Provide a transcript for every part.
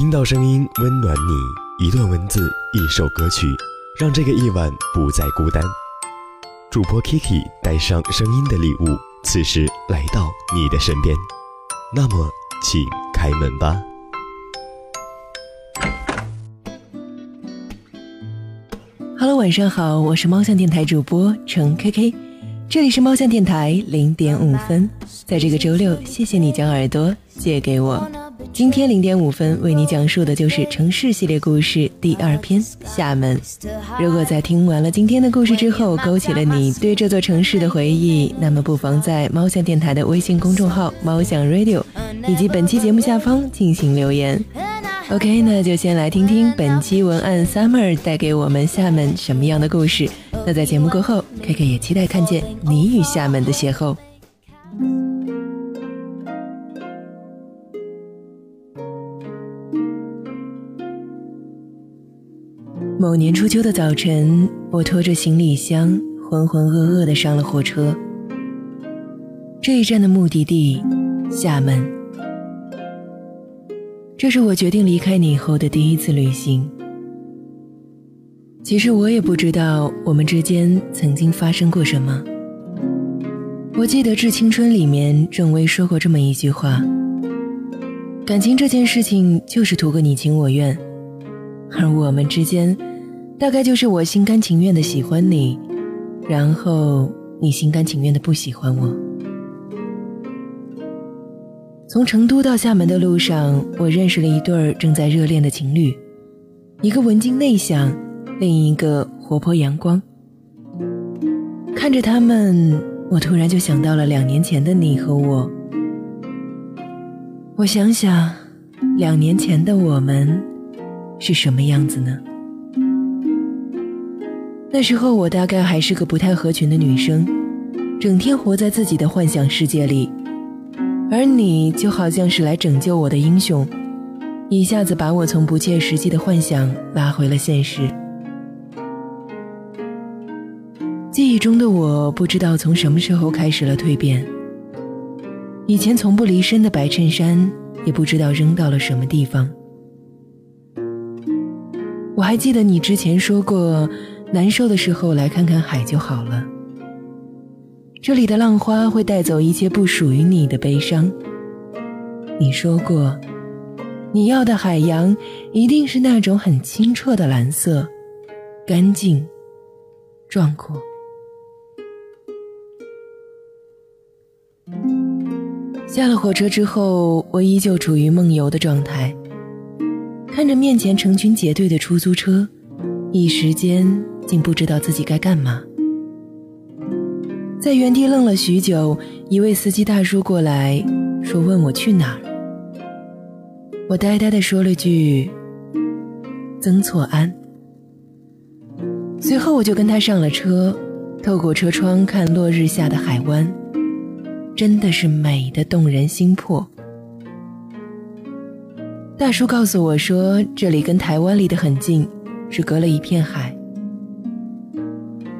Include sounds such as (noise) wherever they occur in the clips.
听到声音温暖你，一段文字，一首歌曲，让这个夜晚不再孤单。主播 Kiki 带上声音的礼物，此时来到你的身边。那么，请开门吧。Hello，晚上好，我是猫巷电台主播程 KK，这里是猫巷电台零点五分，在这个周六，谢谢你将耳朵借给我。今天零点五分为你讲述的就是城市系列故事第二篇厦门。如果在听完了今天的故事之后，勾起了你对这座城市的回忆，那么不妨在猫巷电台的微信公众号“猫巷 Radio” 以及本期节目下方进行留言。OK，那就先来听听本期文案 Summer 带给我们厦门什么样的故事。那在节目过后，K K 也期待看见你与厦门的邂逅。某年初秋的早晨，我拖着行李箱，浑浑噩噩地上了火车。这一站的目的地，厦门。这是我决定离开你后的第一次旅行。其实我也不知道我们之间曾经发生过什么。我记得《致青春》里面郑薇说过这么一句话：“感情这件事情就是图个你情我愿，而我们之间。”大概就是我心甘情愿的喜欢你，然后你心甘情愿的不喜欢我。从成都到厦门的路上，我认识了一对儿正在热恋的情侣，一个文静内向，另一个活泼阳光。看着他们，我突然就想到了两年前的你和我。我想想，两年前的我们是什么样子呢？那时候我大概还是个不太合群的女生，整天活在自己的幻想世界里，而你就好像是来拯救我的英雄，一下子把我从不切实际的幻想拉回了现实。记忆中的我不知道从什么时候开始了蜕变，以前从不离身的白衬衫也不知道扔到了什么地方。我还记得你之前说过。难受的时候来看看海就好了。这里的浪花会带走一切不属于你的悲伤。你说过，你要的海洋一定是那种很清澈的蓝色，干净、壮阔。下了火车之后，我依旧处于梦游的状态，看着面前成群结队的出租车，一时间。竟不知道自己该干嘛，在原地愣了许久。一位司机大叔过来说：“问我去哪儿。”我呆呆地说了句：“曾厝垵。”随后我就跟他上了车，透过车窗看落日下的海湾，真的是美的动人心魄。大叔告诉我说：“这里跟台湾离得很近，只隔了一片海。”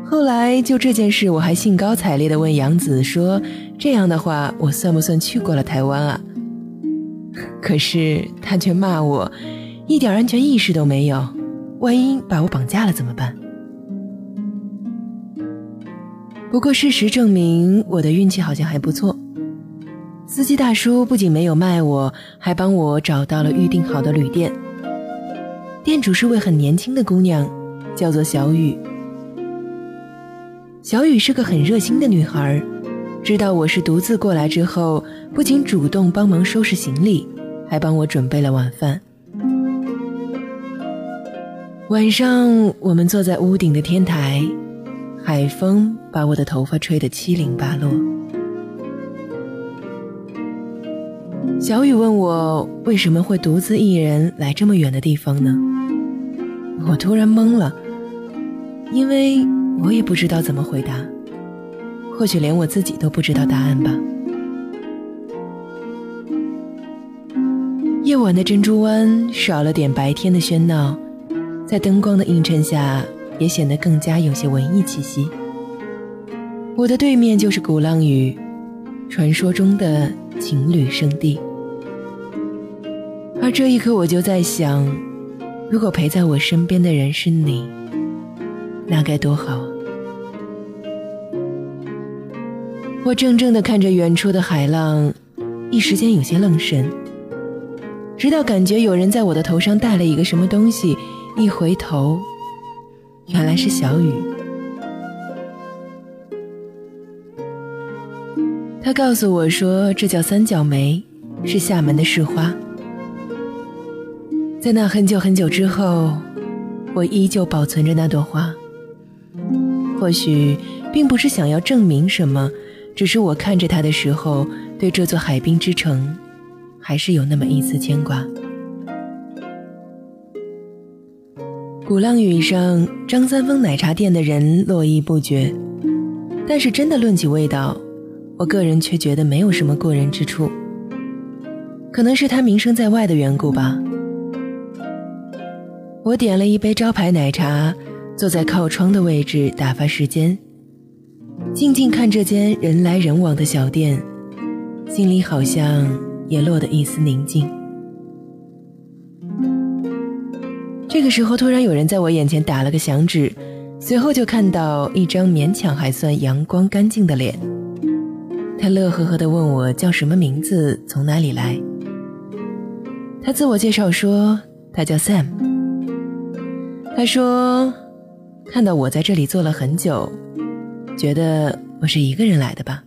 后来就这件事，我还兴高采烈地问杨子说：“这样的话，我算不算去过了台湾啊？” (laughs) 可是他却骂我，一点安全意识都没有，万一把我绑架了怎么办？不过事实证明，我的运气好像还不错。司机大叔不仅没有卖我，还帮我找到了预定好的旅店。店主是位很年轻的姑娘，叫做小雨。小雨是个很热心的女孩，知道我是独自过来之后，不仅主动帮忙收拾行李，还帮我准备了晚饭。晚上，我们坐在屋顶的天台，海风把我的头发吹得七零八落。小雨问我为什么会独自一人来这么远的地方呢？我突然懵了，因为。我也不知道怎么回答，或许连我自己都不知道答案吧。夜晚的珍珠湾少了点白天的喧闹，在灯光的映衬下，也显得更加有些文艺气息。我的对面就是鼓浪屿，传说中的情侣圣地。而这一刻，我就在想，如果陪在我身边的人是你，那该多好。我怔怔地看着远处的海浪，一时间有些愣神。直到感觉有人在我的头上戴了一个什么东西，一回头，原来是小雨。他告诉我说，这叫三角梅，是厦门的市花。在那很久很久之后，我依旧保存着那朵花。或许并不是想要证明什么。只是我看着他的时候，对这座海滨之城，还是有那么一丝牵挂。鼓浪屿上张三丰奶茶店的人络绎不绝，但是真的论起味道，我个人却觉得没有什么过人之处。可能是他名声在外的缘故吧。我点了一杯招牌奶茶，坐在靠窗的位置打发时间。静静看这间人来人往的小店，心里好像也落得一丝宁静。这个时候，突然有人在我眼前打了个响指，随后就看到一张勉强还算阳光干净的脸。他乐呵呵地问我叫什么名字，从哪里来。他自我介绍说他叫 Sam。他说看到我在这里坐了很久。觉得我是一个人来的吧？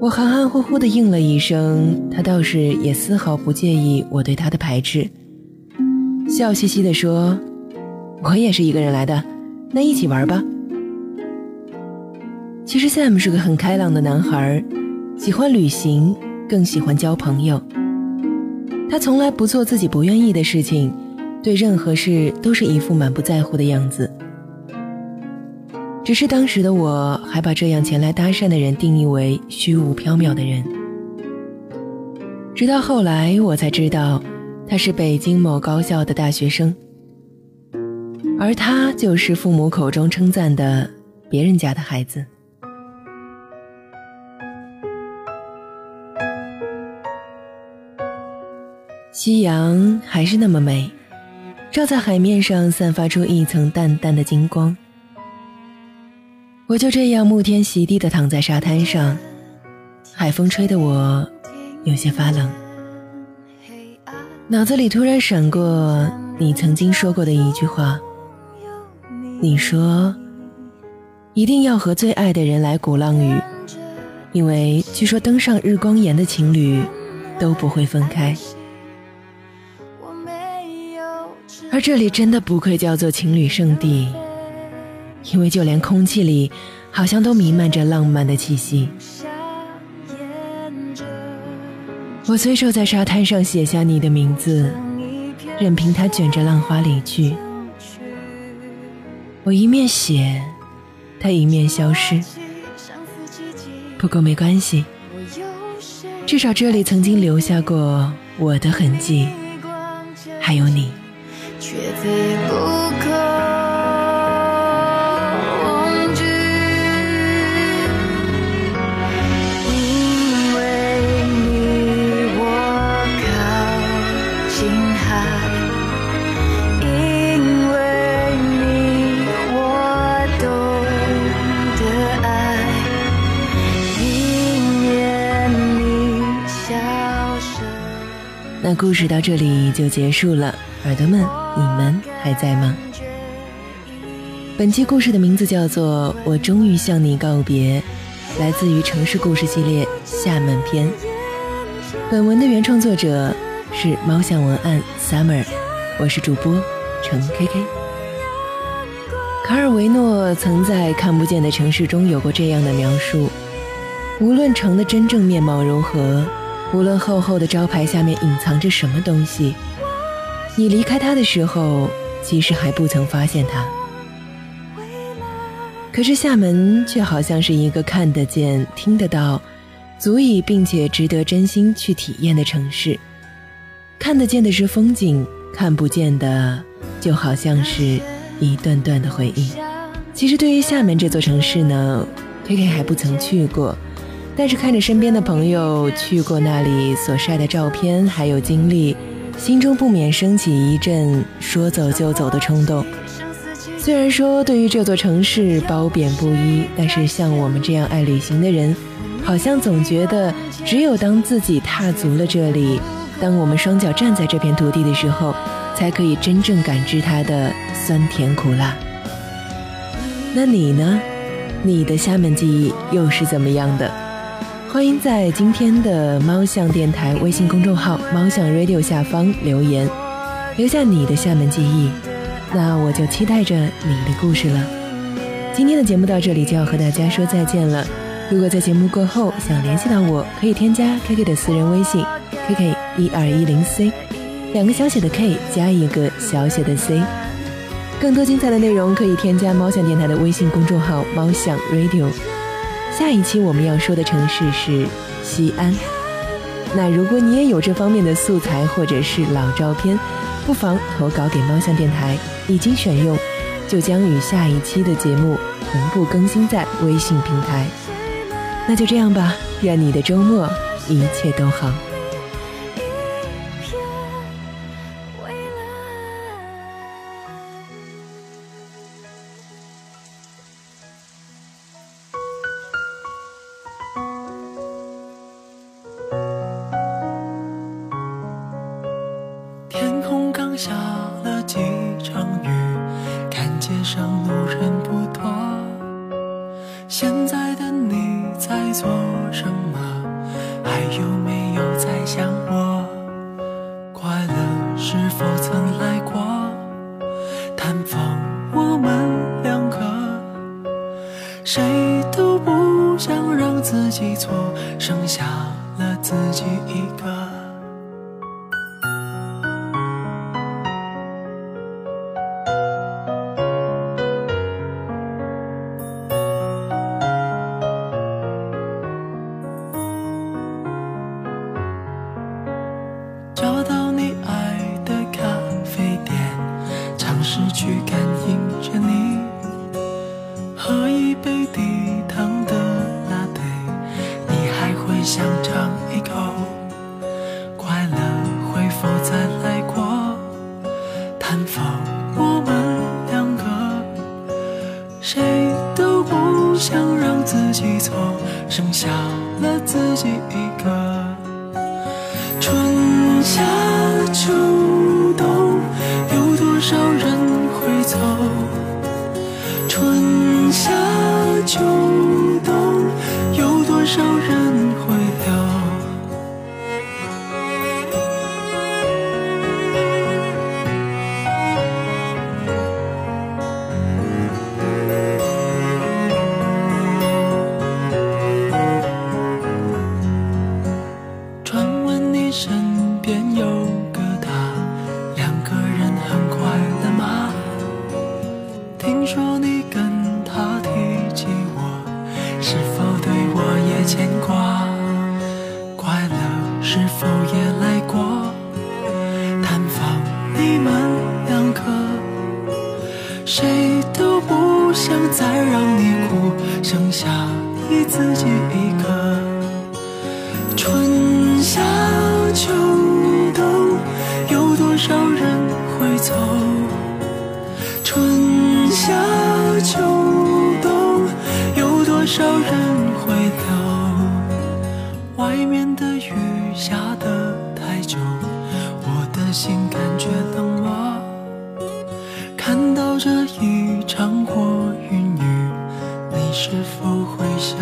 我含含糊糊的应了一声，他倒是也丝毫不介意我对他的排斥，笑嘻嘻的说：“我也是一个人来的，那一起玩吧。”其实 Sam 是个很开朗的男孩，喜欢旅行，更喜欢交朋友。他从来不做自己不愿意的事情，对任何事都是一副满不在乎的样子。只是当时的我还把这样前来搭讪的人定义为虚无缥缈的人，直到后来我才知道，他是北京某高校的大学生，而他就是父母口中称赞的别人家的孩子。夕阳还是那么美，照在海面上，散发出一层淡淡的金光。我就这样沐天席地的躺在沙滩上，海风吹得我有些发冷。脑子里突然闪过你曾经说过的一句话，你说一定要和最爱的人来鼓浪屿，因为据说登上日光岩的情侣都不会分开。而这里真的不愧叫做情侣圣地。因为就连空气里，好像都弥漫着浪漫的气息。我随手在沙滩上写下你的名字，任凭它卷着浪花离去。我一面写，它一面消失。不过没关系，至少这里曾经留下过我的痕迹，还有你。却再不可忘记因为你我靠近海因为你我懂得爱因为你那故事到这里就结束了耳朵们你们还在吗？本期故事的名字叫做《我终于向你告别》，来自于城市故事系列厦门篇。本文的原创作者是猫巷文案 Summer，我是主播程 KK。卡尔维诺曾在《看不见的城市》中有过这样的描述：无论城的真正面貌如何。无论厚厚的招牌下面隐藏着什么东西，你离开他的时候，其实还不曾发现他。可是厦门却好像是一个看得见、听得到、足以并且值得真心去体验的城市。看得见的是风景，看不见的就好像是一段段的回忆。其实对于厦门这座城市呢，K K 还不曾去过。但是看着身边的朋友去过那里所晒的照片，还有经历，心中不免升起一阵说走就走的冲动。虽然说对于这座城市褒贬不一，但是像我们这样爱旅行的人，好像总觉得只有当自己踏足了这里，当我们双脚站在这片土地的时候，才可以真正感知它的酸甜苦辣。那你呢？你的厦门记忆又是怎么样的？欢迎在今天的猫巷电台微信公众号“猫巷 Radio” 下方留言，留下你的厦门记忆。那我就期待着你的故事了。今天的节目到这里就要和大家说再见了。如果在节目过后想联系到我，可以添加 K K 的私人微信 K K 一二一零 C。两个小写的 K 加一个小写的 C，更多精彩的内容可以添加猫想电台的微信公众号“猫想 Radio”。下一期我们要说的城市是西安。那如果你也有这方面的素材或者是老照片，不妨投稿给猫想电台，一经选用就将与下一期的节目同步更新在微信平台。那就这样吧，愿你的周末一切都好。在的你在做什么？还有没有在想我？快乐是否曾来？放我们两个谁都不想让自己错剩下了自己一个。春夏秋冬有多少人会走？春夏秋冬有多少人是否也来过？探访你们两个谁都不想再让你哭剩下你自己一个。春夏秋冬有多少人会走？春夏秋冬有多少人会留外面的雨下得太久我的心感觉冷漠看到这一场过云雨你是否会想